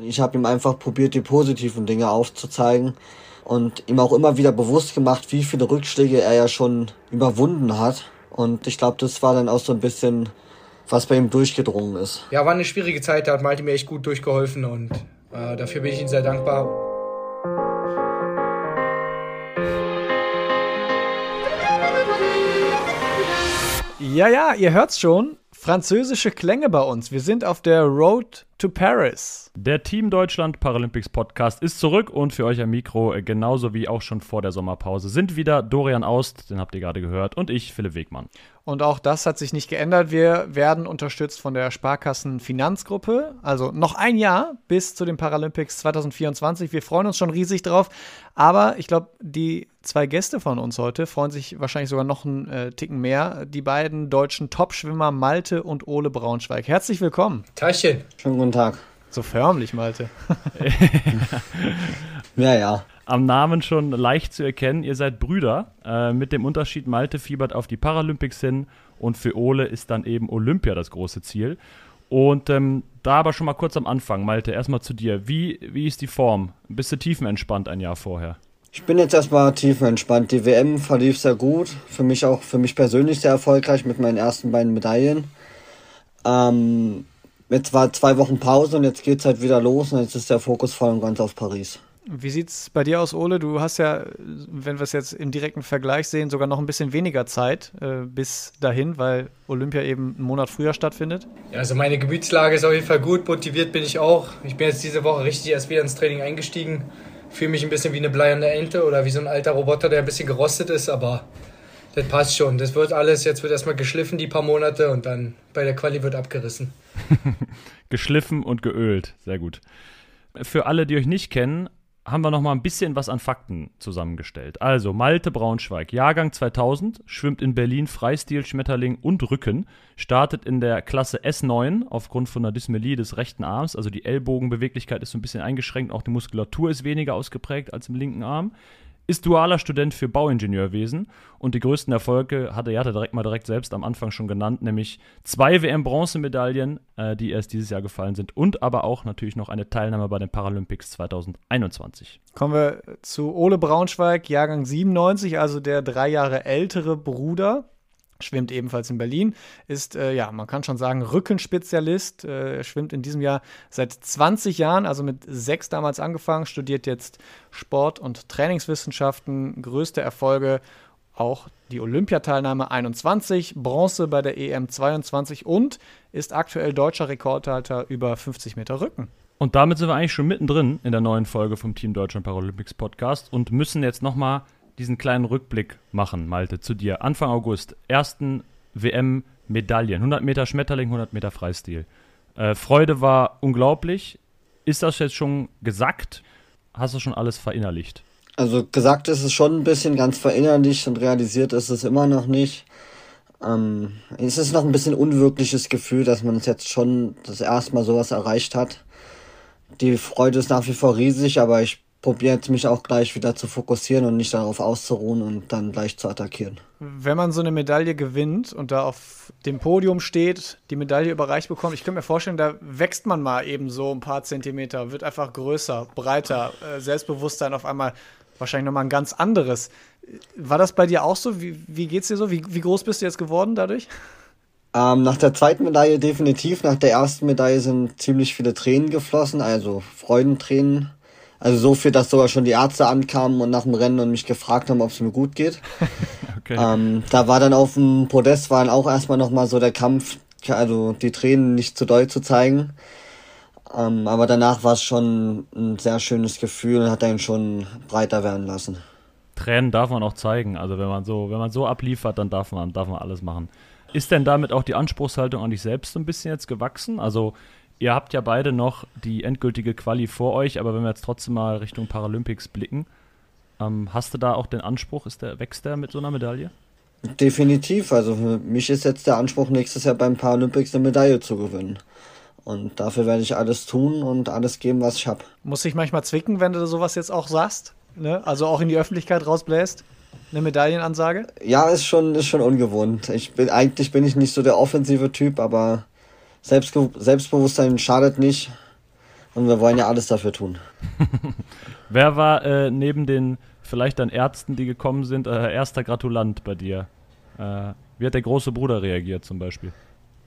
Ich habe ihm einfach probiert, die positiven Dinge aufzuzeigen und ihm auch immer wieder bewusst gemacht, wie viele Rückschläge er ja schon überwunden hat. Und ich glaube, das war dann auch so ein bisschen, was bei ihm durchgedrungen ist. Ja, war eine schwierige Zeit, da hat Malte mir echt gut durchgeholfen und äh, dafür bin ich ihm sehr dankbar. Ja, ja, ihr hört's schon. Französische Klänge bei uns. Wir sind auf der Road to Paris. Der Team Deutschland Paralympics Podcast ist zurück und für euch am Mikro, äh, genauso wie auch schon vor der Sommerpause, sind wieder Dorian Aust, den habt ihr gerade gehört, und ich, Philipp Wegmann. Und auch das hat sich nicht geändert. Wir werden unterstützt von der Sparkassen Finanzgruppe. Also noch ein Jahr bis zu den Paralympics 2024. Wir freuen uns schon riesig drauf. Aber ich glaube, die zwei Gäste von uns heute freuen sich wahrscheinlich sogar noch einen äh, Ticken mehr. Die beiden deutschen Topschwimmer Malte und Ole Braunschweig. Herzlich willkommen. Taschen. Schönen guten Tag. So förmlich, Malte. ja, ja am Namen schon leicht zu erkennen. Ihr seid Brüder, äh, mit dem Unterschied, Malte fiebert auf die Paralympics hin und für Ole ist dann eben Olympia das große Ziel. Und ähm, da aber schon mal kurz am Anfang, Malte, erstmal zu dir. Wie, wie ist die Form? Bist du tiefenentspannt ein Jahr vorher? Ich bin jetzt erstmal tiefenentspannt. Die WM verlief sehr gut. Für mich auch, für mich persönlich sehr erfolgreich mit meinen ersten beiden Medaillen. Ähm, jetzt war zwei Wochen Pause und jetzt geht es halt wieder los und jetzt ist der Fokus voll und ganz auf Paris. Wie sieht es bei dir aus, Ole? Du hast ja, wenn wir es jetzt im direkten Vergleich sehen, sogar noch ein bisschen weniger Zeit äh, bis dahin, weil Olympia eben einen Monat früher stattfindet. Ja, also meine Gebietslage ist auf jeden Fall gut, motiviert bin ich auch. Ich bin jetzt diese Woche richtig erst wieder ins Training eingestiegen. Fühle mich ein bisschen wie eine bleierne Ente oder wie so ein alter Roboter, der ein bisschen gerostet ist, aber das passt schon. Das wird alles, jetzt wird erstmal geschliffen die paar Monate und dann bei der Quali wird abgerissen. geschliffen und geölt, sehr gut. Für alle, die euch nicht kennen, haben wir noch mal ein bisschen was an Fakten zusammengestellt. Also Malte Braunschweig, Jahrgang 2000, schwimmt in Berlin Freistil, Schmetterling und Rücken, startet in der Klasse S9 aufgrund von einer Dysmelie des rechten Arms, also die Ellbogenbeweglichkeit ist so ein bisschen eingeschränkt, auch die Muskulatur ist weniger ausgeprägt als im linken Arm ist dualer Student für Bauingenieurwesen und die größten Erfolge hatte er hatte direkt mal direkt selbst am Anfang schon genannt, nämlich zwei WM-Bronzemedaillen, äh, die erst dieses Jahr gefallen sind und aber auch natürlich noch eine Teilnahme bei den Paralympics 2021. Kommen wir zu Ole Braunschweig, Jahrgang 97, also der drei Jahre ältere Bruder schwimmt ebenfalls in Berlin, ist, äh, ja, man kann schon sagen, Rückenspezialist, äh, schwimmt in diesem Jahr seit 20 Jahren, also mit sechs damals angefangen, studiert jetzt Sport- und Trainingswissenschaften, größte Erfolge auch die Olympiateilnahme 21, Bronze bei der EM 22 und ist aktuell deutscher Rekordhalter über 50 Meter Rücken. Und damit sind wir eigentlich schon mittendrin in der neuen Folge vom Team Deutschland Paralympics Podcast und müssen jetzt nochmal diesen kleinen Rückblick machen, Malte, zu dir. Anfang August, ersten WM-Medaillen. 100 Meter Schmetterling, 100 Meter Freistil. Äh, Freude war unglaublich. Ist das jetzt schon gesagt? Hast du schon alles verinnerlicht? Also gesagt ist es schon ein bisschen ganz verinnerlicht und realisiert ist es immer noch nicht. Ähm, es ist noch ein bisschen unwirkliches Gefühl, dass man es jetzt schon das erste Mal sowas erreicht hat. Die Freude ist nach wie vor riesig, aber ich probiert mich auch gleich wieder zu fokussieren und nicht darauf auszuruhen und dann gleich zu attackieren. Wenn man so eine Medaille gewinnt und da auf dem Podium steht, die Medaille überreicht bekommt, ich könnte mir vorstellen, da wächst man mal eben so ein paar Zentimeter, wird einfach größer, breiter, äh, Selbstbewusstsein auf einmal wahrscheinlich nochmal ein ganz anderes. War das bei dir auch so? Wie, wie geht's dir so? Wie, wie groß bist du jetzt geworden dadurch? Ähm, nach der zweiten Medaille definitiv. Nach der ersten Medaille sind ziemlich viele Tränen geflossen, also Freudentränen also so viel, dass sogar schon die Ärzte ankamen und nach dem Rennen und mich gefragt haben, ob es mir gut geht. okay. ähm, da war dann auf dem Podest war dann auch erstmal nochmal so der Kampf, also die Tränen nicht zu doll zu zeigen. Ähm, aber danach war es schon ein sehr schönes Gefühl und hat einen schon breiter werden lassen. Tränen darf man auch zeigen. Also wenn man so, wenn man so abliefert, dann darf man, darf man alles machen. Ist denn damit auch die Anspruchshaltung an dich selbst so ein bisschen jetzt gewachsen? Also Ihr habt ja beide noch die endgültige Quali vor euch, aber wenn wir jetzt trotzdem mal Richtung Paralympics blicken, ähm, hast du da auch den Anspruch, ist der, wächst der mit so einer Medaille? Definitiv. Also für mich ist jetzt der Anspruch, nächstes Jahr beim Paralympics eine Medaille zu gewinnen. Und dafür werde ich alles tun und alles geben, was ich habe. Muss ich manchmal zwicken, wenn du sowas jetzt auch sagst? Ne? Also auch in die Öffentlichkeit rausbläst? Eine Medaillenansage? Ja, ist schon, ist schon ungewohnt. Ich bin, eigentlich bin ich nicht so der offensive Typ, aber Selbstge Selbstbewusstsein schadet nicht. Und wir wollen ja alles dafür tun. Wer war äh, neben den vielleicht dann Ärzten, die gekommen sind, äh, erster Gratulant bei dir? Äh, wie hat der große Bruder reagiert zum Beispiel?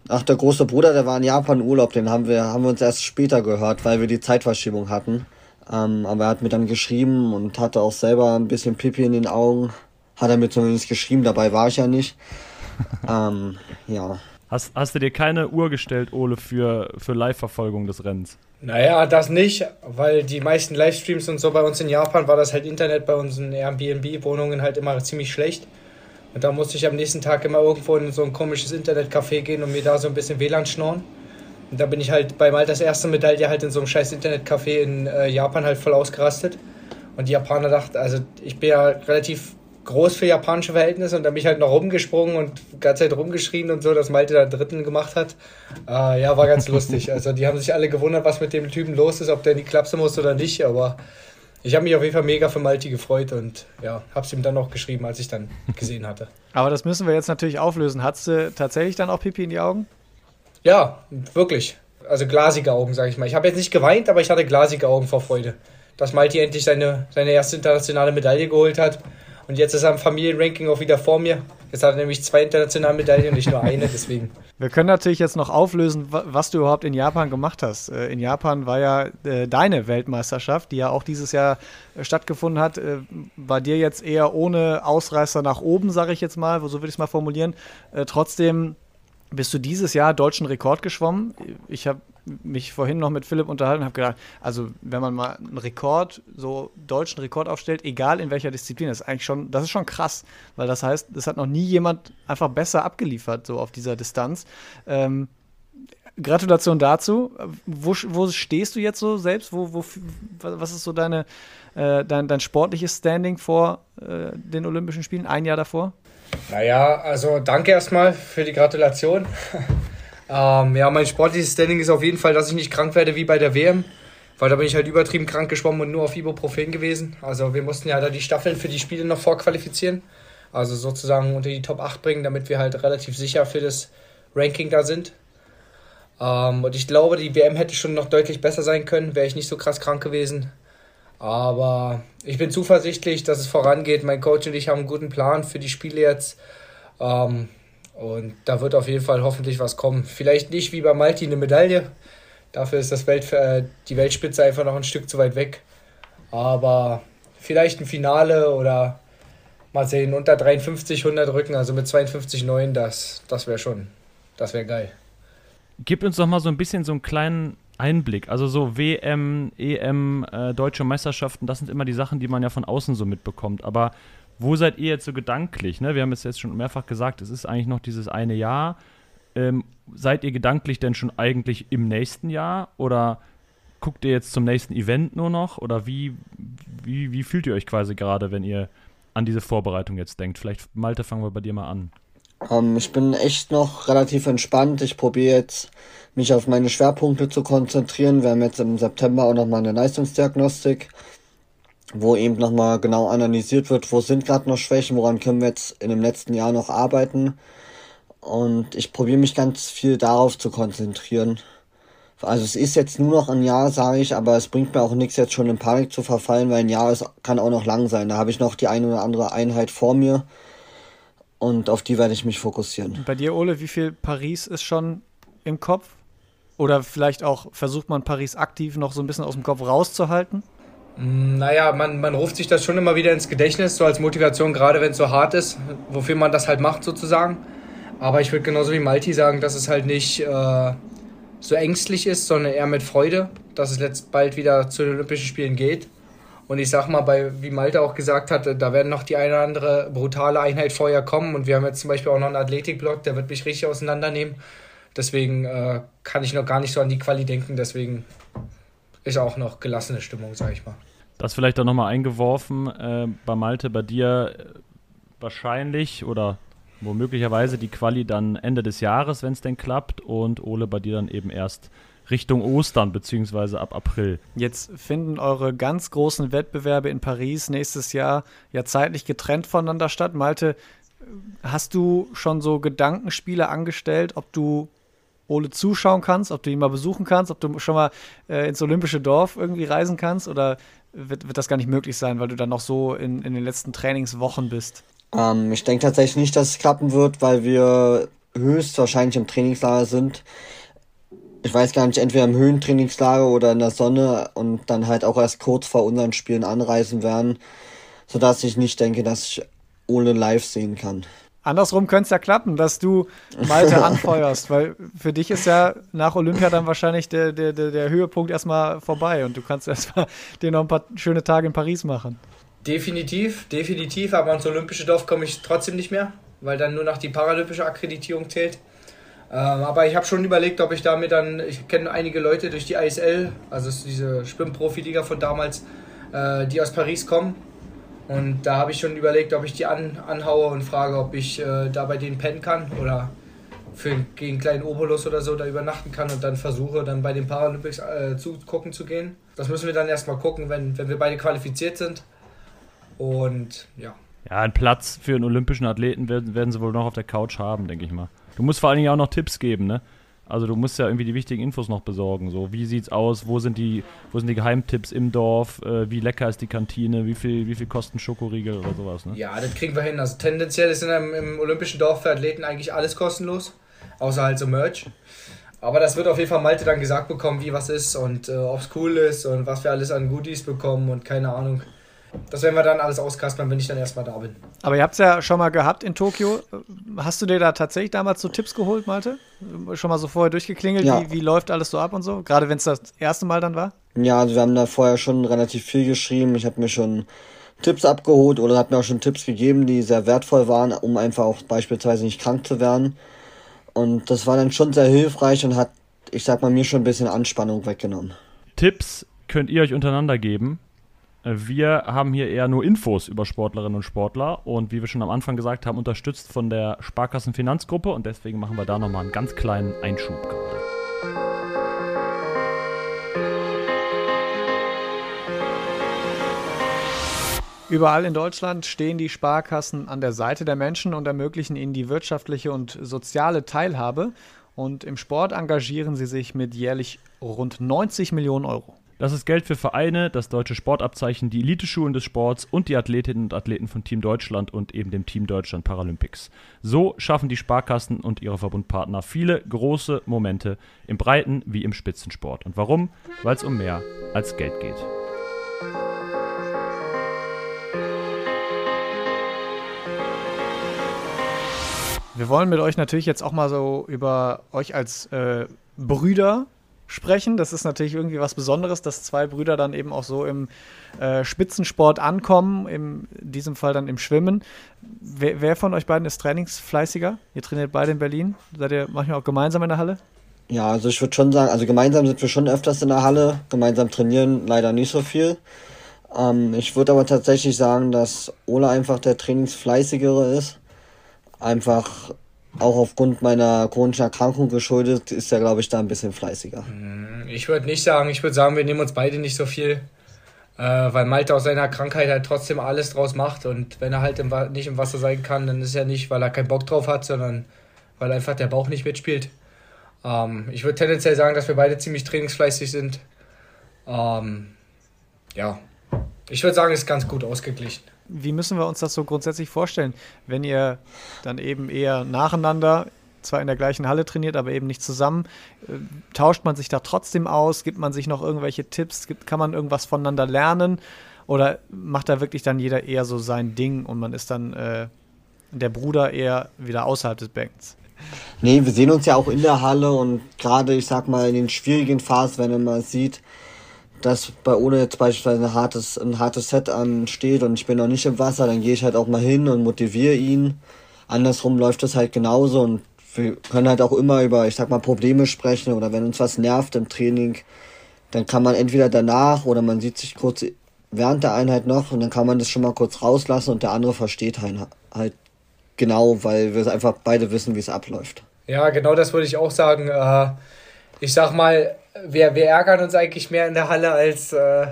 Ach, der große Bruder, der war in Japan Urlaub, den haben wir, haben wir uns erst später gehört, weil wir die Zeitverschiebung hatten. Ähm, aber er hat mir dann geschrieben und hatte auch selber ein bisschen Pipi in den Augen. Hat er mir zumindest geschrieben, dabei war ich ja nicht. ähm, ja. Hast, hast du dir keine Uhr gestellt, Ole, für, für Live-Verfolgung des Rennens? Naja, das nicht, weil die meisten Livestreams und so bei uns in Japan war das halt Internet bei unseren Airbnb-Wohnungen halt immer ziemlich schlecht. Und da musste ich am nächsten Tag immer irgendwo in so ein komisches Internetcafé gehen und mir da so ein bisschen WLAN schnorren. Und da bin ich halt bei Maltas erste Medaille halt in so einem scheiß Internetcafé in äh, Japan halt voll ausgerastet. Und die Japaner dachten, also ich bin ja relativ groß für japanische Verhältnisse und da bin ich halt noch rumgesprungen und die ganze Zeit rumgeschrien und so, dass Malte da dritten gemacht hat. Äh, ja, war ganz lustig. Also die haben sich alle gewundert, was mit dem Typen los ist, ob der in die Klapse muss oder nicht, aber ich habe mich auf jeden Fall mega für Malti gefreut und ja, habe es ihm dann noch geschrieben, als ich dann gesehen hatte. Aber das müssen wir jetzt natürlich auflösen. Hattest du tatsächlich dann auch Pipi in die Augen? Ja, wirklich. Also glasige Augen, sage ich mal. Ich habe jetzt nicht geweint, aber ich hatte glasige Augen vor Freude, dass Malti endlich seine, seine erste internationale Medaille geholt hat. Und jetzt ist er im Familienranking auch wieder vor mir. Jetzt hat er nämlich zwei internationale Medaillen und nicht nur eine, deswegen. Wir können natürlich jetzt noch auflösen, was du überhaupt in Japan gemacht hast. Äh, in Japan war ja äh, deine Weltmeisterschaft, die ja auch dieses Jahr äh, stattgefunden hat, bei dir jetzt eher ohne Ausreißer nach oben, sage ich jetzt mal, so würde ich es mal formulieren. Trotzdem bist du dieses Jahr deutschen Rekord geschwommen. Ich habe mich vorhin noch mit Philipp unterhalten und habe gedacht, also wenn man mal einen Rekord, so deutschen Rekord aufstellt, egal in welcher Disziplin, das ist eigentlich schon, das ist schon krass, weil das heißt, es hat noch nie jemand einfach besser abgeliefert, so auf dieser Distanz. Ähm, Gratulation dazu. Wo, wo, stehst du jetzt so selbst? Wo, wo, was ist so deine, äh, dein, dein sportliches Standing vor äh, den Olympischen Spielen, ein Jahr davor? Naja, also danke erstmal für die Gratulation. Ähm, ja, mein sportliches Standing ist auf jeden Fall, dass ich nicht krank werde wie bei der WM. Weil da bin ich halt übertrieben krank geschwommen und nur auf Ibuprofen gewesen. Also wir mussten ja da die Staffeln für die Spiele noch vorqualifizieren. Also sozusagen unter die Top 8 bringen, damit wir halt relativ sicher für das Ranking da sind. Ähm, und ich glaube, die WM hätte schon noch deutlich besser sein können, wäre ich nicht so krass krank gewesen. Aber ich bin zuversichtlich, dass es vorangeht. Mein Coach und ich haben einen guten Plan für die Spiele jetzt. Ähm, und da wird auf jeden Fall hoffentlich was kommen. Vielleicht nicht wie bei Malti eine Medaille. Dafür ist das Welt, äh, die Weltspitze einfach noch ein Stück zu weit weg. Aber vielleicht ein Finale oder mal sehen, unter 53, 100 Rücken, also mit 52,9, das, das wäre schon, das wäre geil. Gib uns doch mal so ein bisschen so einen kleinen Einblick. Also so WM, EM, äh, deutsche Meisterschaften, das sind immer die Sachen, die man ja von außen so mitbekommt. Aber wo seid ihr jetzt so gedanklich? Ne? Wir haben es jetzt schon mehrfach gesagt, es ist eigentlich noch dieses eine Jahr. Ähm, seid ihr gedanklich denn schon eigentlich im nächsten Jahr oder guckt ihr jetzt zum nächsten Event nur noch? Oder wie, wie, wie fühlt ihr euch quasi gerade, wenn ihr an diese Vorbereitung jetzt denkt? Vielleicht, Malte, fangen wir bei dir mal an. Um, ähm, ich bin echt noch relativ entspannt. Ich probiere jetzt, mich auf meine Schwerpunkte zu konzentrieren. Wir haben jetzt im September auch nochmal eine Leistungsdiagnostik wo eben nochmal genau analysiert wird, wo sind gerade noch Schwächen, woran können wir jetzt in dem letzten Jahr noch arbeiten. Und ich probiere mich ganz viel darauf zu konzentrieren. Also es ist jetzt nur noch ein Jahr, sage ich, aber es bringt mir auch nichts, jetzt schon in Panik zu verfallen, weil ein Jahr ist, kann auch noch lang sein. Da habe ich noch die eine oder andere Einheit vor mir und auf die werde ich mich fokussieren. Bei dir, Ole, wie viel Paris ist schon im Kopf? Oder vielleicht auch versucht man Paris aktiv noch so ein bisschen aus dem Kopf rauszuhalten? Naja, man, man ruft sich das schon immer wieder ins Gedächtnis, so als Motivation, gerade wenn es so hart ist, wofür man das halt macht sozusagen. Aber ich würde genauso wie Malti sagen, dass es halt nicht äh, so ängstlich ist, sondern eher mit Freude, dass es jetzt bald wieder zu den Olympischen Spielen geht. Und ich sag mal, bei, wie Malte auch gesagt hatte, da werden noch die eine oder andere brutale Einheit vorher kommen. Und wir haben jetzt zum Beispiel auch noch einen Athletikblock, der wird mich richtig auseinandernehmen. Deswegen äh, kann ich noch gar nicht so an die Quali denken. Deswegen ist auch noch gelassene Stimmung, sag ich mal. Das vielleicht auch nochmal eingeworfen, äh, bei Malte, bei dir äh, wahrscheinlich oder womöglicherweise die Quali dann Ende des Jahres, wenn es denn klappt, und Ole bei dir dann eben erst Richtung Ostern beziehungsweise ab April. Jetzt finden eure ganz großen Wettbewerbe in Paris nächstes Jahr ja zeitlich getrennt voneinander statt. Malte, hast du schon so Gedankenspiele angestellt, ob du Ole zuschauen kannst, ob du ihn mal besuchen kannst, ob du schon mal äh, ins Olympische Dorf irgendwie reisen kannst oder wird, wird das gar nicht möglich sein, weil du dann noch so in, in den letzten Trainingswochen bist? Ähm, ich denke tatsächlich nicht, dass es klappen wird, weil wir höchstwahrscheinlich im Trainingslager sind. Ich weiß gar nicht, entweder im Höhentrainingslager oder in der Sonne und dann halt auch erst kurz vor unseren Spielen anreisen werden, sodass ich nicht denke, dass ich Ole live sehen kann. Andersrum könnte es ja klappen, dass du Malte anfeuerst, weil für dich ist ja nach Olympia dann wahrscheinlich der, der, der, der Höhepunkt erstmal vorbei und du kannst erstmal dir noch ein paar schöne Tage in Paris machen. Definitiv, definitiv, aber ans Olympische Dorf komme ich trotzdem nicht mehr, weil dann nur noch die paralympische Akkreditierung zählt. Ähm, aber ich habe schon überlegt, ob ich damit dann, ich kenne einige Leute durch die ISL, also diese Schwimmprofiliga von damals, äh, die aus Paris kommen und da habe ich schon überlegt, ob ich die an, anhaue und frage, ob ich äh, da bei denen pennen kann oder für gegen einen kleinen Obolus oder so da übernachten kann und dann versuche, dann bei den Paralympics äh, zugucken zu gehen. Das müssen wir dann erstmal gucken, wenn, wenn wir beide qualifiziert sind. Und ja. Ja, einen Platz für einen olympischen Athleten werden, werden sie wohl noch auf der Couch haben, denke ich mal. Du musst vor allen Dingen auch noch Tipps geben, ne? Also du musst ja irgendwie die wichtigen Infos noch besorgen. So, wie sieht's aus? Wo sind die, wo sind die Geheimtipps im Dorf? Äh, wie lecker ist die Kantine? Wie viel, wie viel kosten Schokoriegel oder sowas? Ne? Ja, das kriegen wir hin. Also tendenziell ist in einem, im Olympischen Dorf für Athleten eigentlich alles kostenlos, außer halt so Merch. Aber das wird auf jeden Fall Malte dann gesagt bekommen, wie was ist und äh, ob es cool ist und was wir alles an Goodies bekommen und keine Ahnung. Das werden wir dann alles auskaspern, wenn ich dann erstmal da bin. Aber ihr habt es ja schon mal gehabt in Tokio. Hast du dir da tatsächlich damals so Tipps geholt, Malte? Schon mal so vorher durchgeklingelt, ja. wie, wie läuft alles so ab und so? Gerade wenn es das erste Mal dann war? Ja, also wir haben da vorher schon relativ viel geschrieben. Ich habe mir schon Tipps abgeholt oder hat mir auch schon Tipps gegeben, die sehr wertvoll waren, um einfach auch beispielsweise nicht krank zu werden. Und das war dann schon sehr hilfreich und hat, ich sag mal, mir schon ein bisschen Anspannung weggenommen. Tipps könnt ihr euch untereinander geben. Wir haben hier eher nur Infos über Sportlerinnen und Sportler und wie wir schon am Anfang gesagt haben, unterstützt von der Sparkassenfinanzgruppe und deswegen machen wir da nochmal einen ganz kleinen Einschub gerade. Überall in Deutschland stehen die Sparkassen an der Seite der Menschen und ermöglichen ihnen die wirtschaftliche und soziale Teilhabe. Und im Sport engagieren sie sich mit jährlich rund 90 Millionen Euro. Das ist Geld für Vereine, das deutsche Sportabzeichen, die Eliteschulen des Sports und die Athletinnen und Athleten von Team Deutschland und eben dem Team Deutschland Paralympics. So schaffen die Sparkassen und ihre Verbundpartner viele große Momente im Breiten wie im Spitzensport. Und warum? Weil es um mehr als Geld geht. Wir wollen mit euch natürlich jetzt auch mal so über euch als äh, Brüder sprechen. Das ist natürlich irgendwie was Besonderes, dass zwei Brüder dann eben auch so im äh, Spitzensport ankommen, in diesem Fall dann im Schwimmen. Wer, wer, von euch beiden ist trainingsfleißiger? Ihr trainiert beide in Berlin. Seid ihr manchmal auch gemeinsam in der Halle? Ja, also ich würde schon sagen, also gemeinsam sind wir schon öfters in der Halle, gemeinsam trainieren leider nicht so viel. Ähm, ich würde aber tatsächlich sagen, dass Ola einfach der trainingsfleißigere ist. Einfach auch aufgrund meiner chronischen Erkrankung geschuldet, ist er, glaube ich, da ein bisschen fleißiger. Mm, ich würde nicht sagen, ich würde sagen, wir nehmen uns beide nicht so viel, äh, weil Malte aus seiner Krankheit halt trotzdem alles draus macht und wenn er halt im, nicht im Wasser sein kann, dann ist ja nicht, weil er keinen Bock drauf hat, sondern weil einfach der Bauch nicht mitspielt. Ähm, ich würde tendenziell sagen, dass wir beide ziemlich trainingsfleißig sind. Ähm, ja, ich würde sagen, es ist ganz gut ausgeglichen wie müssen wir uns das so grundsätzlich vorstellen, wenn ihr dann eben eher nacheinander zwar in der gleichen Halle trainiert, aber eben nicht zusammen. Äh, tauscht man sich da trotzdem aus? Gibt man sich noch irgendwelche Tipps? Gibt, kann man irgendwas voneinander lernen? Oder macht da wirklich dann jeder eher so sein Ding und man ist dann äh, der Bruder eher wieder außerhalb des Beckens? Nee, wir sehen uns ja auch in der Halle und gerade, ich sag mal, in den schwierigen Phasen, wenn man mal sieht, dass bei Ole jetzt beispielsweise ein hartes, ein hartes Set ansteht und ich bin noch nicht im Wasser, dann gehe ich halt auch mal hin und motiviere ihn. Andersrum läuft das halt genauso und wir können halt auch immer über, ich sag mal, Probleme sprechen oder wenn uns was nervt im Training, dann kann man entweder danach oder man sieht sich kurz während der Einheit noch und dann kann man das schon mal kurz rauslassen und der andere versteht halt, halt genau, weil wir einfach beide wissen, wie es abläuft. Ja, genau das würde ich auch sagen. Äh, ich sag mal, wir, wir ärgern uns eigentlich mehr in der Halle, als äh,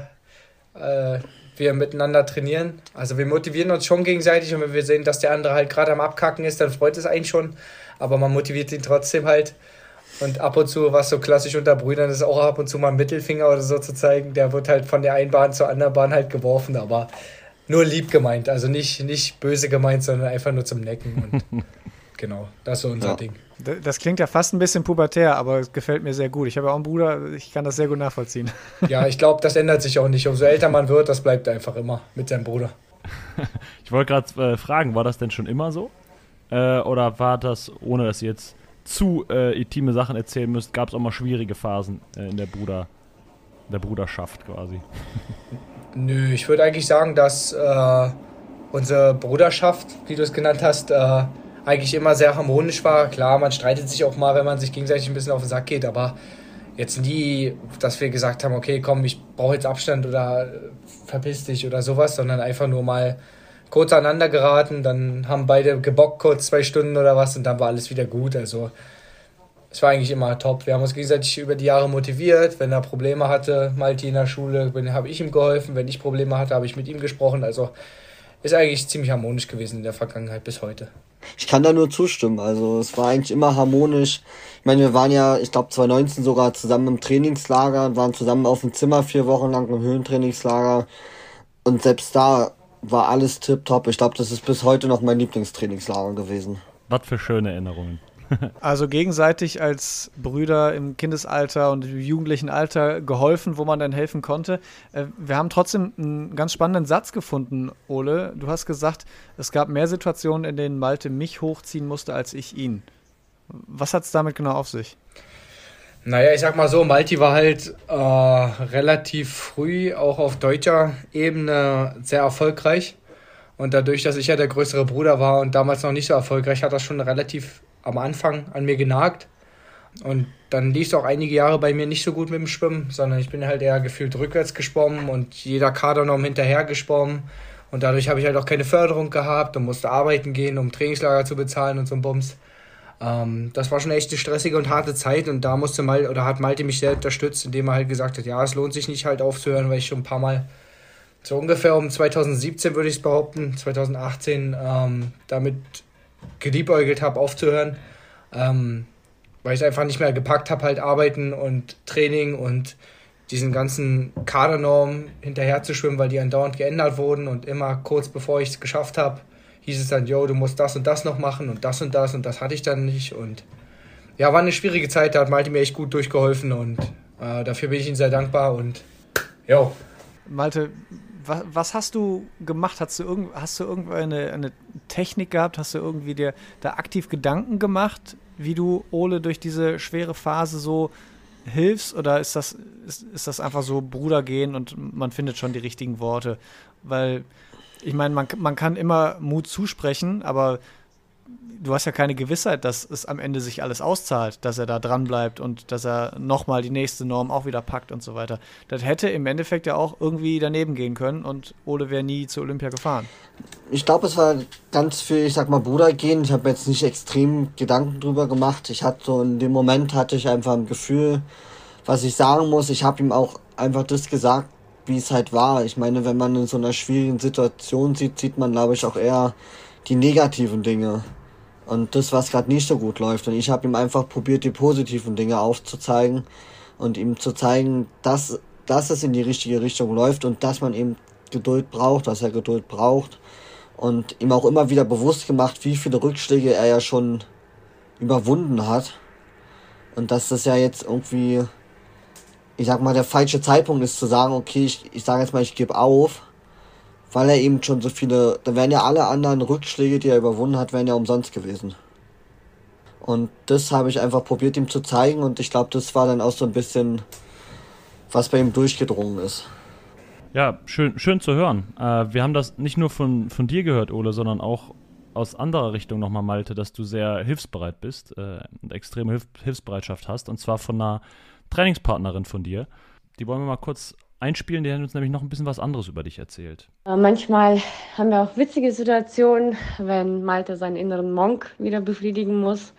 äh, wir miteinander trainieren. Also wir motivieren uns schon gegenseitig und wenn wir sehen, dass der andere halt gerade am Abkacken ist, dann freut es einen schon. Aber man motiviert ihn trotzdem halt. Und ab und zu, was so klassisch unter Brüdern ist, auch ab und zu mal ein Mittelfinger oder so zu zeigen. Der wird halt von der einen Bahn zur anderen Bahn halt geworfen, aber nur lieb gemeint. Also nicht, nicht böse gemeint, sondern einfach nur zum Necken. Und genau, das ist so unser ja. Ding. Das klingt ja fast ein bisschen pubertär, aber es gefällt mir sehr gut. Ich habe ja auch einen Bruder, ich kann das sehr gut nachvollziehen. Ja, ich glaube, das ändert sich auch nicht. Umso älter man wird, das bleibt einfach immer mit seinem Bruder. Ich wollte gerade äh, fragen, war das denn schon immer so? Äh, oder war das, ohne dass ihr jetzt zu äh, intime Sachen erzählen müsst, gab es auch mal schwierige Phasen äh, in der Bruder, der Bruderschaft quasi? Nö, ich würde eigentlich sagen, dass äh, unsere Bruderschaft, wie du es genannt hast, äh, eigentlich immer sehr harmonisch war. Klar, man streitet sich auch mal, wenn man sich gegenseitig ein bisschen auf den Sack geht, aber jetzt nie, dass wir gesagt haben, okay, komm, ich brauche jetzt Abstand oder äh, verpiss dich oder sowas, sondern einfach nur mal kurz aneinander geraten, dann haben beide gebockt kurz zwei Stunden oder was und dann war alles wieder gut. Also es war eigentlich immer top. Wir haben uns gegenseitig über die Jahre motiviert. Wenn er Probleme hatte, Malti in der Schule, habe ich ihm geholfen. Wenn ich Probleme hatte, habe ich mit ihm gesprochen. Also ist eigentlich ziemlich harmonisch gewesen in der Vergangenheit bis heute. Ich kann da nur zustimmen. Also es war eigentlich immer harmonisch. Ich meine, wir waren ja, ich glaube 2019 sogar zusammen im Trainingslager, waren zusammen auf dem Zimmer vier Wochen lang im Höhentrainingslager. Und selbst da war alles tipptopp. Ich glaube, das ist bis heute noch mein Lieblingstrainingslager gewesen. Was für schöne Erinnerungen. Also gegenseitig als Brüder im Kindesalter und jugendlichen Alter geholfen, wo man dann helfen konnte. Äh, wir haben trotzdem einen ganz spannenden Satz gefunden, Ole. Du hast gesagt, es gab mehr Situationen, in denen Malte mich hochziehen musste als ich ihn. Was hat es damit genau auf sich? Naja, ich sag mal so, Malti war halt äh, relativ früh auch auf deutscher Ebene sehr erfolgreich. Und dadurch, dass ich ja der größere Bruder war und damals noch nicht so erfolgreich, hat das schon relativ am Anfang an mir genagt. Und dann lief es auch einige Jahre bei mir nicht so gut mit dem Schwimmen, sondern ich bin halt eher gefühlt rückwärts geschwommen und jeder Kadernorm hinterher geschwommen. Und dadurch habe ich halt auch keine Förderung gehabt und musste arbeiten gehen, um Trainingslager zu bezahlen und so ein Bums. Ähm, das war schon echt eine stressige und harte Zeit und da musste mal oder hat Malte mich sehr unterstützt, indem er halt gesagt hat, ja, es lohnt sich nicht halt aufzuhören, weil ich schon ein paar Mal so ungefähr um 2017 würde ich es behaupten, 2018 ähm, damit geliebäugelt habe aufzuhören, ähm, weil ich es einfach nicht mehr gepackt habe, halt arbeiten und Training und diesen ganzen Kadernormen hinterher zu schwimmen, weil die andauernd geändert wurden und immer kurz bevor ich es geschafft habe, hieß es dann, yo, du musst das und das noch machen und das und das und das hatte ich dann nicht. Und ja, war eine schwierige Zeit, da hat Malte mir echt gut durchgeholfen und äh, dafür bin ich ihm sehr dankbar und yo. Malte, was, was hast du gemacht? Hast du, irgend, hast du irgendeine eine Technik gehabt? Hast du irgendwie dir da aktiv Gedanken gemacht, wie du Ole durch diese schwere Phase so hilfst? Oder ist das, ist, ist das einfach so Bruder gehen und man findet schon die richtigen Worte? Weil ich meine, man, man kann immer Mut zusprechen, aber du hast ja keine Gewissheit, dass es am Ende sich alles auszahlt, dass er da dran bleibt und dass er nochmal die nächste Norm auch wieder packt und so weiter. Das hätte im Endeffekt ja auch irgendwie daneben gehen können und Ole wäre nie zu Olympia gefahren. Ich glaube, es war ganz viel, ich sag mal, Bruder gehen. Ich habe jetzt nicht extrem Gedanken drüber gemacht. Ich hatte so in dem Moment hatte ich einfach ein Gefühl, was ich sagen muss. Ich habe ihm auch einfach das gesagt, wie es halt war. Ich meine, wenn man in so einer schwierigen Situation sieht, sieht man, glaube ich, auch eher die negativen Dinge und das, was gerade nicht so gut läuft. Und ich habe ihm einfach probiert, die positiven Dinge aufzuzeigen und ihm zu zeigen, dass, dass es in die richtige Richtung läuft und dass man eben Geduld braucht, dass er Geduld braucht. Und ihm auch immer wieder bewusst gemacht, wie viele Rückschläge er ja schon überwunden hat. Und dass das ja jetzt irgendwie ich sag mal, der falsche Zeitpunkt ist zu sagen, okay, ich, ich sage jetzt mal, ich gebe auf, weil er eben schon so viele, da wären ja alle anderen Rückschläge, die er überwunden hat, wären ja umsonst gewesen. Und das habe ich einfach probiert ihm zu zeigen und ich glaube, das war dann auch so ein bisschen, was bei ihm durchgedrungen ist. Ja, schön, schön zu hören. Äh, wir haben das nicht nur von, von dir gehört, Ole, sondern auch aus anderer Richtung nochmal, Malte, dass du sehr hilfsbereit bist äh, und extreme Hilf Hilfsbereitschaft hast. Und zwar von einer Trainingspartnerin von dir. Die wollen wir mal kurz einspielen. Die hat uns nämlich noch ein bisschen was anderes über dich erzählt. Äh, manchmal haben wir auch witzige Situationen, wenn Malte seinen inneren Monk wieder befriedigen muss.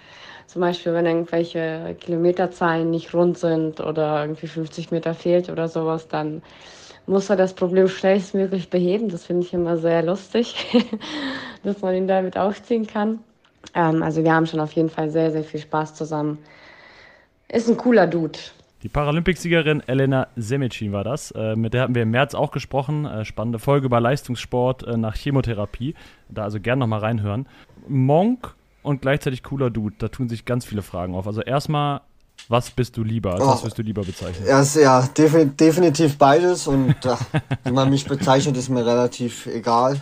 Zum Beispiel, wenn irgendwelche Kilometerzahlen nicht rund sind oder irgendwie 50 Meter fehlt oder sowas, dann muss er das Problem schnellstmöglich beheben. Das finde ich immer sehr lustig, dass man ihn damit aufziehen kann. Ähm, also wir haben schon auf jeden Fall sehr, sehr viel Spaß zusammen ist ein cooler Dude. Die Paralympicsiegerin Elena Semicin war das. Äh, mit der hatten wir im März auch gesprochen. Äh, spannende Folge über Leistungssport äh, nach Chemotherapie. Da also gerne nochmal reinhören. Monk und gleichzeitig cooler Dude. Da tun sich ganz viele Fragen auf. Also erstmal, was bist du lieber? Also Oh. Was wirst du lieber bezeichnen? Ja, ist, ja defi definitiv beides und äh, wie man mich bezeichnet, ist mir relativ egal.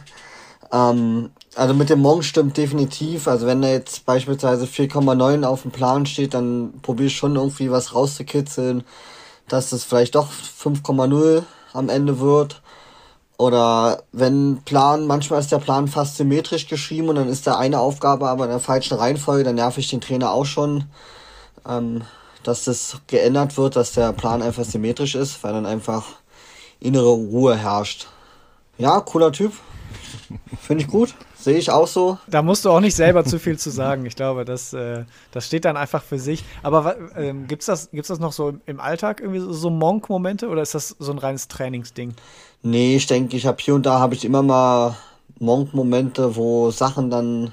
Ähm, also mit dem Monk stimmt definitiv. Also wenn da jetzt beispielsweise 4,9 auf dem Plan steht, dann probiere ich schon irgendwie was rauszukitzeln, dass es vielleicht doch 5,0 am Ende wird. Oder wenn Plan, manchmal ist der Plan fast symmetrisch geschrieben und dann ist da eine Aufgabe aber in der falschen Reihenfolge, dann nerv ich den Trainer auch schon, ähm, dass das geändert wird, dass der Plan einfach symmetrisch ist, weil dann einfach innere Ruhe herrscht. Ja, cooler Typ. Finde ich gut. Sehe ich auch so. Da musst du auch nicht selber zu viel zu sagen. Ich glaube, das, äh, das steht dann einfach für sich. Aber ähm, gibt's das, gibt's das noch so im, im Alltag irgendwie so, so Monk-Momente oder ist das so ein reines Trainingsding? Nee, ich denke, ich habe hier und da habe ich immer mal Monk-Momente, wo Sachen dann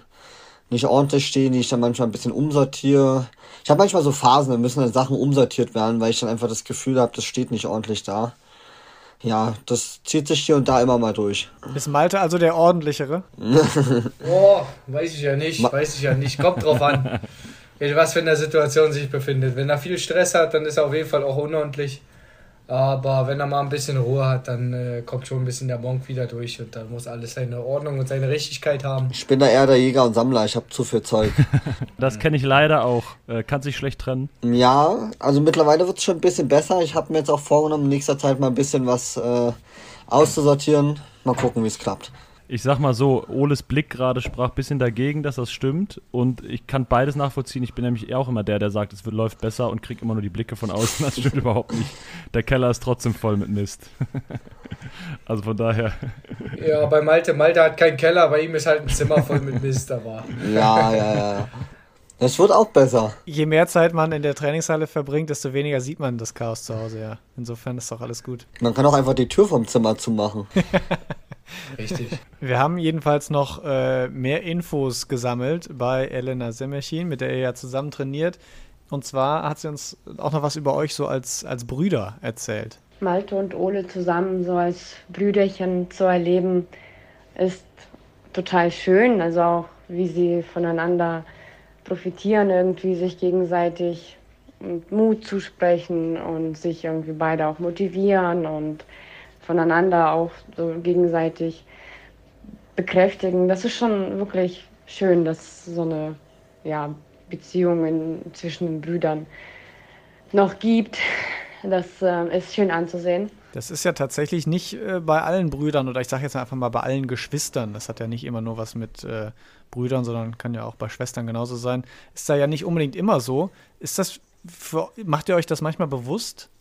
nicht ordentlich stehen, die ich dann manchmal ein bisschen umsortiere. Ich habe manchmal so Phasen, da müssen dann Sachen umsortiert werden, weil ich dann einfach das Gefühl habe, das steht nicht ordentlich da. Ja, das zieht sich hier und da immer mal durch. Ist Malte also der ordentlichere? Boah, weiß ich ja nicht, weiß ich ja nicht. Kommt drauf an, in was für einer Situation sich befindet. Wenn er viel Stress hat, dann ist er auf jeden Fall auch unordentlich. Aber wenn er mal ein bisschen Ruhe hat, dann äh, kommt schon ein bisschen der Monk wieder durch und dann muss alles seine Ordnung und seine Richtigkeit haben. Ich bin da eher der Jäger und Sammler, ich habe zu viel Zeug. Das kenne ich leider auch. Äh, kann sich schlecht trennen. Ja, also mittlerweile wird es schon ein bisschen besser. Ich habe mir jetzt auch vorgenommen, in nächster Zeit mal ein bisschen was äh, auszusortieren. Mal gucken, wie es klappt. Ich sag mal so, Oles Blick gerade sprach ein bisschen dagegen, dass das stimmt. Und ich kann beides nachvollziehen. Ich bin nämlich auch immer der, der sagt, es wird, läuft besser und kriegt immer nur die Blicke von außen. Das stimmt überhaupt nicht. Der Keller ist trotzdem voll mit Mist. also von daher. Ja, bei Malte, Malte hat keinen Keller, bei ihm ist halt ein Zimmer voll mit Mist, aber Ja, ja, ja. Das wird auch besser. Je mehr Zeit man in der Trainingshalle verbringt, desto weniger sieht man das Chaos zu Hause, ja. Insofern ist doch alles gut. Man kann auch einfach die Tür vom Zimmer zumachen. richtig. Wir haben jedenfalls noch äh, mehr Infos gesammelt bei Elena Semmerchin, mit der ihr ja zusammen trainiert. Und zwar hat sie uns auch noch was über euch so als, als Brüder erzählt. Malte und Ole zusammen so als Brüderchen zu erleben, ist total schön. Also auch, wie sie voneinander profitieren, irgendwie sich gegenseitig Mut zusprechen und sich irgendwie beide auch motivieren und voneinander auch so gegenseitig bekräftigen. Das ist schon wirklich schön, dass so eine ja, Beziehung in, zwischen den Brüdern noch gibt. Das äh, ist schön anzusehen. Das ist ja tatsächlich nicht äh, bei allen Brüdern oder ich sage jetzt einfach mal bei allen Geschwistern. Das hat ja nicht immer nur was mit äh, Brüdern, sondern kann ja auch bei Schwestern genauso sein. Ist da ja nicht unbedingt immer so. Ist das für, macht ihr euch das manchmal bewusst?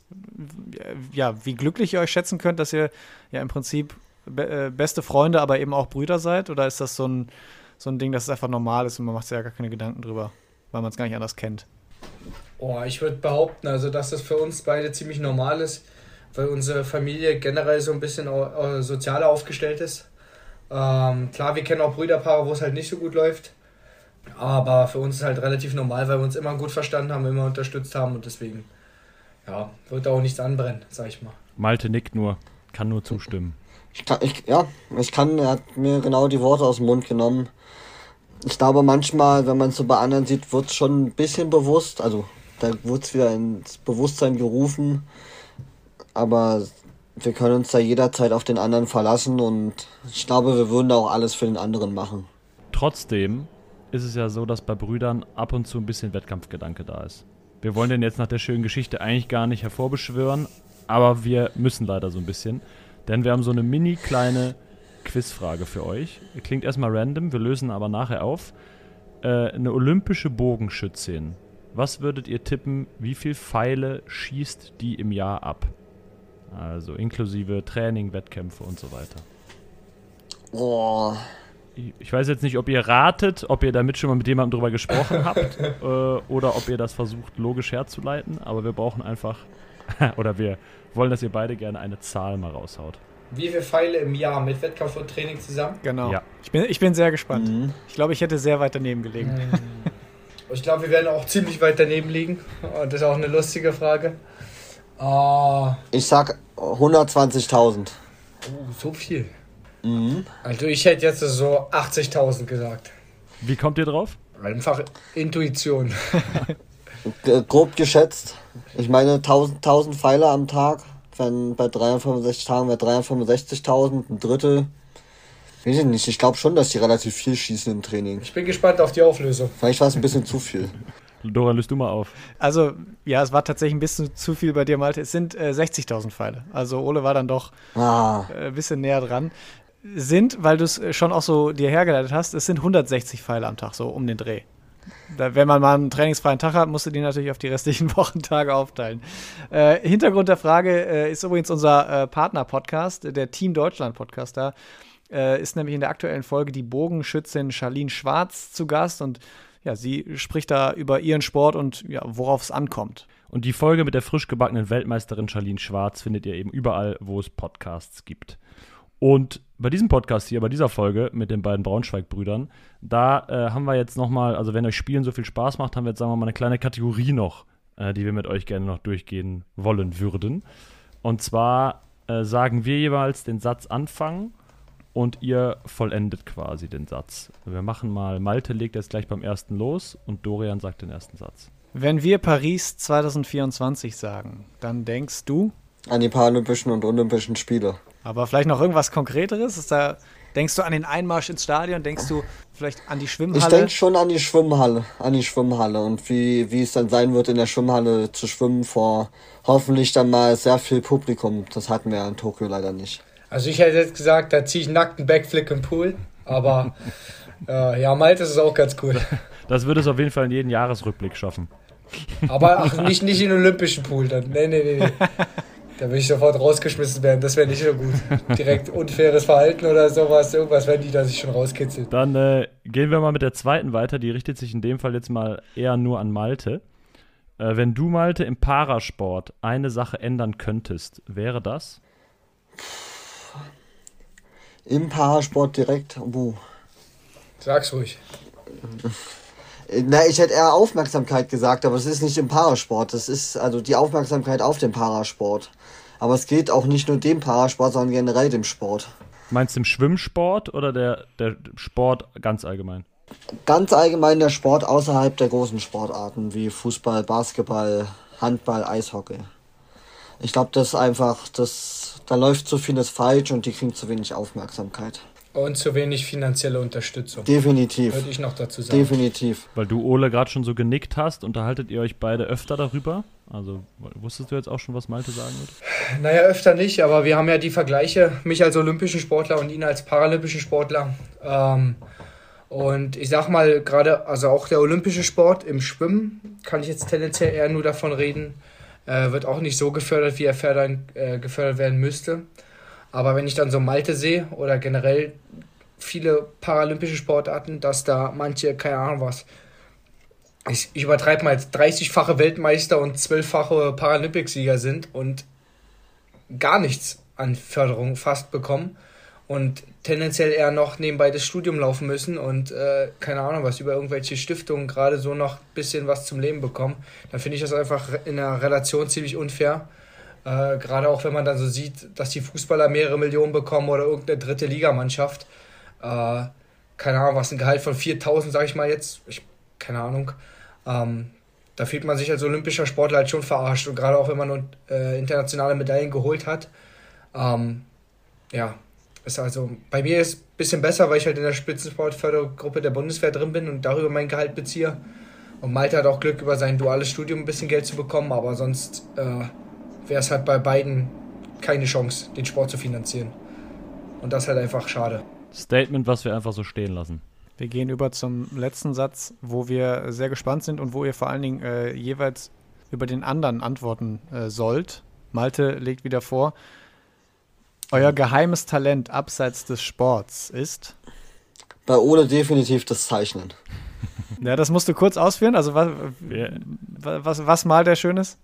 Ja, wie glücklich ihr euch schätzen könnt, dass ihr ja im Prinzip be äh, beste Freunde, aber eben auch Brüder seid? Oder ist das so ein, so ein Ding, dass es einfach normal ist und man macht sich ja gar keine Gedanken drüber, weil man es gar nicht anders kennt? Oh, ich würde behaupten, also dass das für uns beide ziemlich normal ist, weil unsere Familie generell so ein bisschen äh, sozialer aufgestellt ist. Ähm, klar, wir kennen auch Brüderpaare, wo es halt nicht so gut läuft. Aber für uns ist halt relativ normal, weil wir uns immer gut verstanden haben, immer unterstützt haben und deswegen, ja, wird auch nichts anbrennen, sag ich mal. Malte nickt nur, kann nur zustimmen. Ich kann, ich, ja, ich kann, er hat mir genau die Worte aus dem Mund genommen. Ich glaube manchmal, wenn man es so bei anderen sieht, wird es schon ein bisschen bewusst. Also da wird es wieder ins Bewusstsein gerufen. Aber wir können uns da jederzeit auf den anderen verlassen und ich glaube, wir würden da auch alles für den anderen machen. Trotzdem ist es ja so, dass bei Brüdern ab und zu ein bisschen Wettkampfgedanke da ist. Wir wollen den jetzt nach der schönen Geschichte eigentlich gar nicht hervorbeschwören, aber wir müssen leider so ein bisschen. Denn wir haben so eine mini kleine Quizfrage für euch. Klingt erstmal random, wir lösen aber nachher auf. Äh, eine olympische Bogenschützin. Was würdet ihr tippen, wie viel Pfeile schießt die im Jahr ab? Also inklusive Training, Wettkämpfe und so weiter. Oh, Ich- weiß jetzt nicht, ob ihr ratet, ob ihr damit schon mal mit jemandem drüber gesprochen habt äh, oder ob ihr das versucht logisch herzuleiten, aber wir brauchen einfach, oder wir wollen, dass ihr beide gerne eine Zahl mal raushaut. Wie viele Pfeile im Jahr mit Wettkampf und Training zusammen? Genau. Ja. Ich, bin, ich bin sehr gespannt. mhm. Ich glaube, ich hätte sehr weit daneben gelegen. Ich glaube, wir werden auch ziemlich weit daneben liegen. Und das ist auch eine lustige Frage. Uh, ich sag 120.000. Oh, so viel. Mhm. Also ich hätte jetzt so 80.000 gesagt. Wie kommt ihr drauf? Einfach Intuition. Grob geschätzt. Ich meine 1000, 1000 Pfeile am Tag. Wenn bei 365 Tagen wäre 365.000, ein Drittel. Weiß ich nicht. Ich glaube schon, dass die relativ viel schießen im Training. Ich bin gespannt auf die Auflösung. Vielleicht war es ein bisschen zu viel. Dora, löst du mal auf. Also, ja, es war tatsächlich ein bisschen zu viel bei dir, Malte. Es sind äh, 60.000 Pfeile. Also, Ole war dann doch ah. äh, ein bisschen näher dran. Sind, weil du es schon auch so dir hergeleitet hast, es sind 160 Pfeile am Tag, so um den Dreh. Da, wenn man mal einen trainingsfreien Tag hat, musst du die natürlich auf die restlichen Wochentage aufteilen. Äh, Hintergrund der Frage äh, ist übrigens unser äh, Partner-Podcast, der Team Deutschland-Podcast da. Äh, ist nämlich in der aktuellen Folge die Bogenschützin Charlene Schwarz zu Gast und ja, sie spricht da über ihren Sport und ja, worauf es ankommt. Und die Folge mit der frisch gebackenen Weltmeisterin Charlene Schwarz findet ihr eben überall, wo es Podcasts gibt. Und bei diesem Podcast hier, bei dieser Folge mit den beiden Braunschweig-Brüdern, da äh, haben wir jetzt nochmal, also wenn euch Spielen so viel Spaß macht, haben wir jetzt, sagen wir mal, eine kleine Kategorie noch, äh, die wir mit euch gerne noch durchgehen wollen würden. Und zwar äh, sagen wir jeweils den Satz anfangen und ihr vollendet quasi den Satz. Wir machen mal, Malte legt jetzt gleich beim ersten los und Dorian sagt den ersten Satz. Wenn wir Paris 2024 sagen, dann denkst du? An die Paralympischen und Olympischen Spiele. Aber vielleicht noch irgendwas Konkreteres? Ist da, denkst du an den Einmarsch ins Stadion? Denkst du vielleicht an die Schwimmhalle? Ich denke schon an die Schwimmhalle, an die Schwimmhalle und wie, wie es dann sein wird, in der Schwimmhalle zu schwimmen vor hoffentlich dann mal sehr viel Publikum. Das hatten wir in Tokio leider nicht. Also ich hätte jetzt gesagt, da ziehe ich nackten Backflip im Pool, aber äh, ja, Malte ist auch ganz cool. Das würde es auf jeden Fall in jeden Jahresrückblick schaffen. Aber ach, nicht, nicht in den Olympischen Pool dann. Nee, nee, nee, nee. Da würde ich sofort rausgeschmissen werden. Das wäre nicht so gut. Direkt unfaires Verhalten oder sowas. Irgendwas werden die da sich schon rauskitzeln. Dann äh, gehen wir mal mit der zweiten weiter. Die richtet sich in dem Fall jetzt mal eher nur an Malte. Äh, wenn du, Malte, im Parasport eine Sache ändern könntest, wäre das? Im Parasport direkt? Wo? Sag's ruhig. Na, ich hätte eher Aufmerksamkeit gesagt, aber es ist nicht im Parasport. Das ist also die Aufmerksamkeit auf den Parasport. Aber es geht auch nicht nur dem Parasport, sondern generell dem Sport. Meinst du im Schwimmsport oder der, der Sport ganz allgemein? Ganz allgemein der Sport außerhalb der großen Sportarten wie Fußball, Basketball, Handball, Eishockey. Ich glaube, das ist einfach, das, da läuft zu vieles falsch und die kriegen zu wenig Aufmerksamkeit. Und zu wenig finanzielle Unterstützung. Definitiv. Würde ich noch dazu sagen. Definitiv. Weil du, Ole, gerade schon so genickt hast, unterhaltet ihr euch beide öfter darüber? Also wusstest du jetzt auch schon, was Malte sagen wird? Naja, öfter nicht, aber wir haben ja die Vergleiche, mich als olympischen Sportler und ihn als paralympischen Sportler. Ähm, und ich sag mal, gerade, also auch der olympische Sport im Schwimmen, kann ich jetzt tendenziell eher nur davon reden, äh, wird auch nicht so gefördert, wie er fördern, äh, gefördert werden müsste. Aber wenn ich dann so Malte sehe oder generell viele paralympische Sportarten, dass da manche, keine Ahnung was, ich, ich übertreibe mal, 30-fache Weltmeister und 12-fache Paralympicsieger sind und gar nichts an Förderung fast bekommen und tendenziell eher noch nebenbei das Studium laufen müssen und äh, keine Ahnung was über irgendwelche Stiftungen gerade so noch ein bisschen was zum Leben bekommen, dann finde ich das einfach in der Relation ziemlich unfair. Äh, gerade auch wenn man dann so sieht, dass die Fußballer mehrere Millionen bekommen oder irgendeine dritte Ligamannschaft. Äh, keine Ahnung, was ein Gehalt von 4000, sage ich mal jetzt. Ich, keine Ahnung. Ähm, da fühlt man sich als olympischer Sportler halt schon verarscht. Und gerade auch wenn man äh, internationale Medaillen geholt hat. Ähm, ja, ist also bei mir ist ein bisschen besser, weil ich halt in der Spitzensportfördergruppe der Bundeswehr drin bin und darüber mein Gehalt beziehe. Und Malte hat auch Glück, über sein duales Studium ein bisschen Geld zu bekommen, aber sonst äh, wäre es halt bei beiden keine Chance, den Sport zu finanzieren. Und das ist halt einfach schade. Statement, was wir einfach so stehen lassen. Wir gehen über zum letzten Satz, wo wir sehr gespannt sind und wo ihr vor allen Dingen äh, jeweils über den anderen antworten äh, sollt. Malte legt wieder vor. Euer geheimes Talent abseits des Sports ist? Bei Ole definitiv das Zeichnen. Ja, das musst du kurz ausführen. Also was, was, was malt er Schönes?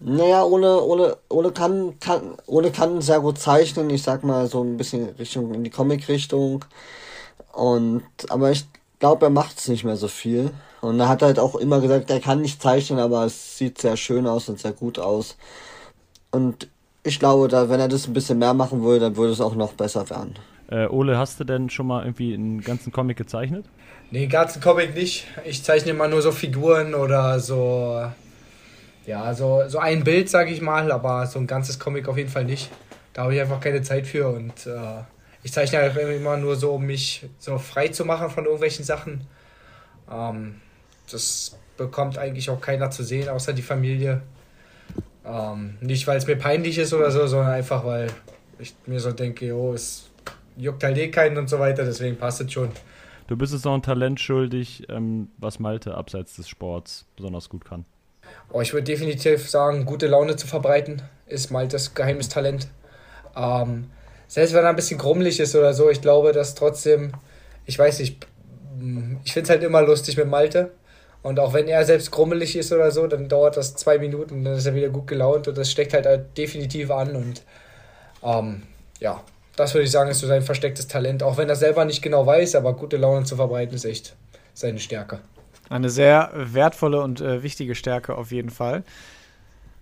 Naja, Ole, Ole, Ole, kann, kann, Ole kann sehr gut zeichnen. Ich sag mal so ein bisschen Richtung in die Comic-Richtung. Und aber ich glaube, er macht es nicht mehr so viel. Und er hat halt auch immer gesagt, er kann nicht zeichnen, aber es sieht sehr schön aus und sehr gut aus. Und ich glaube, da, wenn er das ein bisschen mehr machen würde, dann würde es auch noch besser werden. Äh, Ole, hast du denn schon mal irgendwie einen ganzen Comic gezeichnet? Nee, einen ganzen Comic nicht. Ich zeichne immer nur so Figuren oder so. Ja, so, so ein Bild, sag ich mal, aber so ein ganzes Comic auf jeden Fall nicht. Da habe ich einfach keine Zeit für und äh, ich zeichne halt immer nur so, um mich so frei zu machen von irgendwelchen Sachen. Ähm, das bekommt eigentlich auch keiner zu sehen, außer die Familie. Ähm, nicht, weil es mir peinlich ist oder so, sondern einfach, weil ich mir so denke, jo, es juckt halt eh keinen und so weiter, deswegen passt es schon. Du bist es noch ein Talent schuldig, ähm, was Malte abseits des Sports besonders gut kann. Oh, ich würde definitiv sagen, gute Laune zu verbreiten ist Maltes geheimes Talent. Ähm, selbst wenn er ein bisschen grummelig ist oder so, ich glaube, dass trotzdem, ich weiß nicht, ich finde es halt immer lustig mit Malte. Und auch wenn er selbst grummelig ist oder so, dann dauert das zwei Minuten, dann ist er wieder gut gelaunt und das steckt halt, halt definitiv an. Und ähm, ja, das würde ich sagen, ist so sein verstecktes Talent. Auch wenn er selber nicht genau weiß, aber gute Laune zu verbreiten ist echt seine Stärke. Eine sehr wertvolle und äh, wichtige Stärke auf jeden Fall.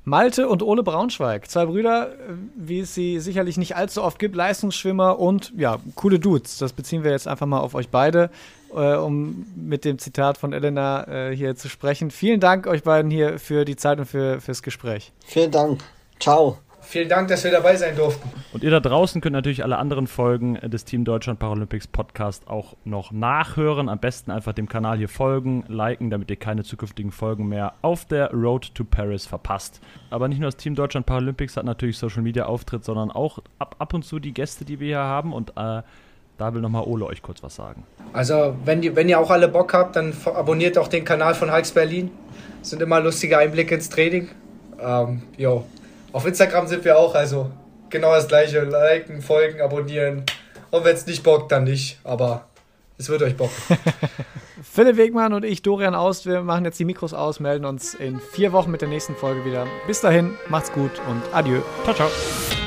Malte und Ole Braunschweig, zwei Brüder, äh, wie es sie sicherlich nicht allzu oft gibt, Leistungsschwimmer und ja, coole Dudes. Das beziehen wir jetzt einfach mal auf euch beide, äh, um mit dem Zitat von Elena äh, hier zu sprechen. Vielen Dank euch beiden hier für die Zeit und für, fürs Gespräch. Vielen Dank. Ciao. Vielen Dank, dass wir dabei sein durften. Und ihr da draußen könnt natürlich alle anderen Folgen des Team Deutschland Paralympics Podcast auch noch nachhören. Am besten einfach dem Kanal hier folgen, liken, damit ihr keine zukünftigen Folgen mehr auf der Road to Paris verpasst. Aber nicht nur das Team Deutschland Paralympics hat natürlich Social Media Auftritt, sondern auch ab, ab und zu die Gäste, die wir hier haben. Und äh, da will nochmal Ole euch kurz was sagen. Also, wenn, die, wenn ihr auch alle Bock habt, dann abonniert auch den Kanal von Hulks Berlin. Das sind immer lustige Einblicke ins Training. Ähm, jo, auf Instagram sind wir auch, also genau das gleiche. Liken, folgen, abonnieren. Und wenn es nicht bockt, dann nicht. Aber es wird euch bocken. Philipp Wegmann und ich, Dorian Aus, wir machen jetzt die Mikros aus, melden uns in vier Wochen mit der nächsten Folge wieder. Bis dahin, macht's gut und adieu. Ciao, ciao.